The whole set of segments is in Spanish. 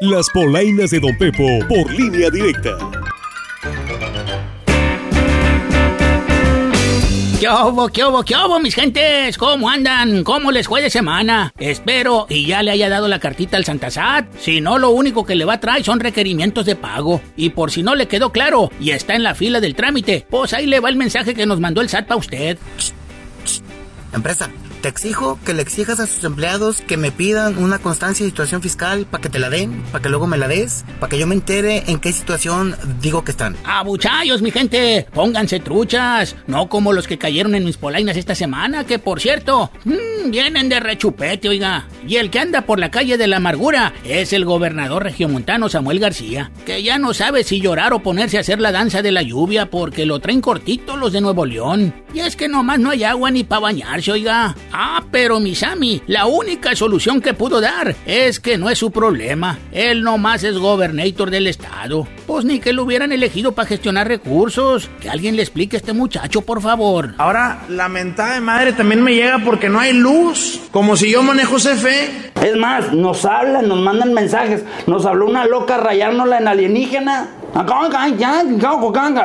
Las polainas de Don Pepo por línea directa. ¿Qué hubo, qué hubo, qué hubo, mis gentes? ¿Cómo andan? ¿Cómo les fue de semana? Espero y ya le haya dado la cartita al Santasat. Si no, lo único que le va a traer son requerimientos de pago. Y por si no le quedó claro y está en la fila del trámite, pues ahí le va el mensaje que nos mandó el SAT para usted. Empresa, te exijo que le exijas a sus empleados que me pidan una constancia de situación fiscal para que te la den, para que luego me la des, para que yo me entere en qué situación digo que están. Abuchayos, mi gente, pónganse truchas, no como los que cayeron en mis polainas esta semana, que por cierto, mmm, vienen de rechupete, oiga. Y el que anda por la calle de la amargura es el gobernador regiomontano Samuel García, que ya no sabe si llorar o ponerse a hacer la danza de la lluvia porque lo traen cortito los de Nuevo León. Y es que nomás no hay agua ni para bañarse, oiga. Ah, pero Misami, la única solución que pudo dar es que no es su problema. Él nomás es gobernator del estado. Pues ni que lo hubieran elegido para gestionar recursos. Que alguien le explique a este muchacho, por favor. Ahora, la mentada de madre también me llega porque no hay luz. Como si yo manejo CFE. Es más, nos hablan, nos mandan mensajes. Nos habló una loca rayárnosla en alienígena.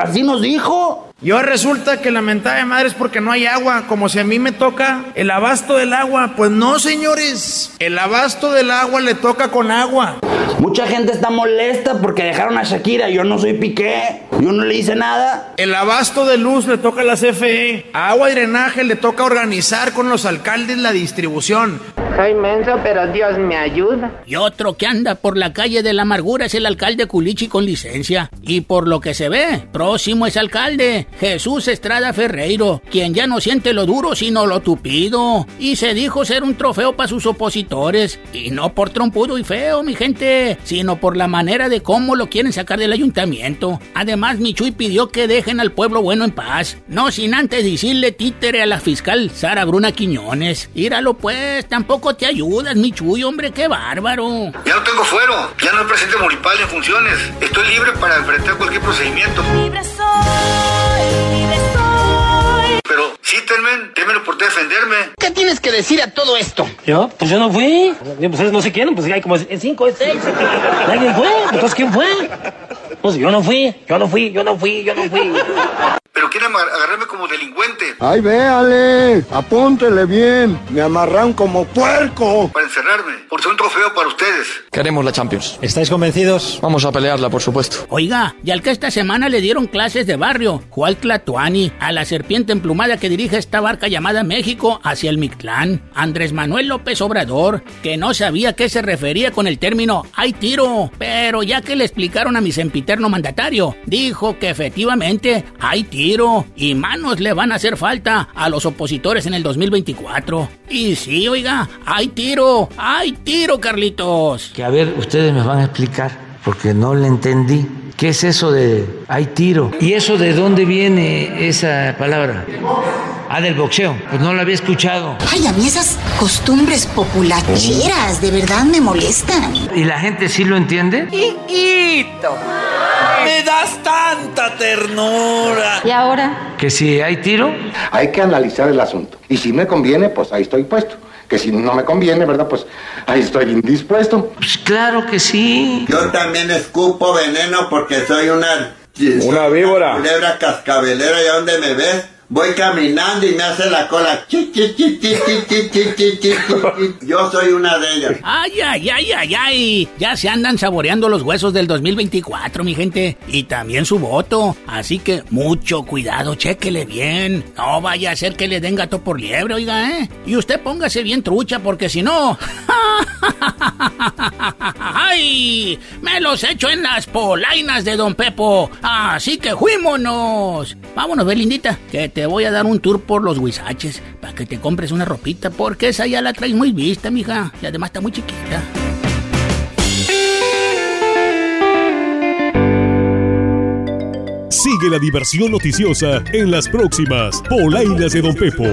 Así nos dijo. Y ahora resulta que la mentada de madre es porque no hay agua, como si a mí me toca el abasto del agua. Pues no, señores, el abasto del agua le toca con agua. Mucha gente está molesta porque dejaron a Shakira. Yo no soy Piqué, yo no le hice nada. El abasto de luz le toca a la CFE. A agua y drenaje le toca organizar con los alcaldes la distribución. Soy menso, pero Dios me ayuda. Y otro que anda por la calle de la amargura es el alcalde Culichi con licencia. Y por lo que se ve, próximo es alcalde. Jesús Estrada Ferreiro, quien ya no siente lo duro sino lo tupido, y se dijo ser un trofeo para sus opositores, y no por trompudo y feo, mi gente, sino por la manera de cómo lo quieren sacar del ayuntamiento. Además, Michuy pidió que dejen al pueblo bueno en paz, no sin antes decirle títere a la fiscal Sara Bruna Quiñones. Íralo pues, tampoco te ayudas, Michuy, hombre, qué bárbaro. Ya no tengo fuero, ya no hay presidente municipal en funciones, estoy libre para enfrentar cualquier procedimiento. Libre soy, libre soy. Pero sí, Telmen, témelo por defenderme. ¿Qué tienes que decir a todo esto? ¿Yo? Pues yo no fui. Pues no sé quién, pues hay como es cinco, es seis. ¿Alguien fue? Entonces, ¿quién fue? Pues yo no fui, yo no fui, yo no fui, yo no fui. Quieren agar- agarrarme como delincuente Ay, véale, apúntele bien. Me amarran como puerco. para encerrarme, por ser un trofeo para ustedes. Queremos la Champions. ¿Estáis convencidos? Vamos a pelearla, por supuesto. Oiga, y al que esta semana le dieron clases de barrio, Juan Tlatuani, a la serpiente emplumada que dirige esta barca llamada México hacia el Mictlán, Andrés Manuel López Obrador, que no sabía qué se refería con el término hay tiro, pero ya que le explicaron a mi sempiterno mandatario, dijo que efectivamente hay tiro y manos le van a hacer falta a los opositores en el 2024. Y sí, oiga, hay tiro, hay tiro, Carlitos. Que a ver, ustedes me van a explicar, porque no le entendí. ¿Qué es eso de hay tiro? ¿Y eso de dónde viene esa palabra? Ah, del boxeo. Pues no lo había escuchado. Ay, a mí esas costumbres populacheras de verdad me molestan. ¿Y la gente sí lo entiende? Hijito, me das tanta ternura. ¿Y ahora? Que si hay tiro, Hay que analizar el asunto. Y si me conviene, pues ahí estoy puesto. Que si no me conviene, ¿verdad? Pues ahí estoy indispuesto. pues claro que sí. Yo también escupo veneno porque soy una... Una víbora. Culebra cascabelera, ¿y dónde me ves? Voy caminando y me hace la cola. Yo soy una de ellas. Ay, ay, ay, ay, ay. Ya se andan saboreando los huesos del 2024, mi gente. Y también su voto. Así que mucho cuidado, chéquele bien. No vaya a ser que le den gato por liebre, oiga, ¿eh? Y usted póngase bien trucha, porque si no. ¡Ay! Me los echo en las polainas de Don Pepo. Así que fuímonos. Vámonos, Belindita, que te voy a dar un tour por los huizaches para que te compres una ropita, porque esa ya la traes muy vista, mija. Y además está muy chiquita. Sigue la diversión noticiosa en las próximas Polainas de Don Pepo.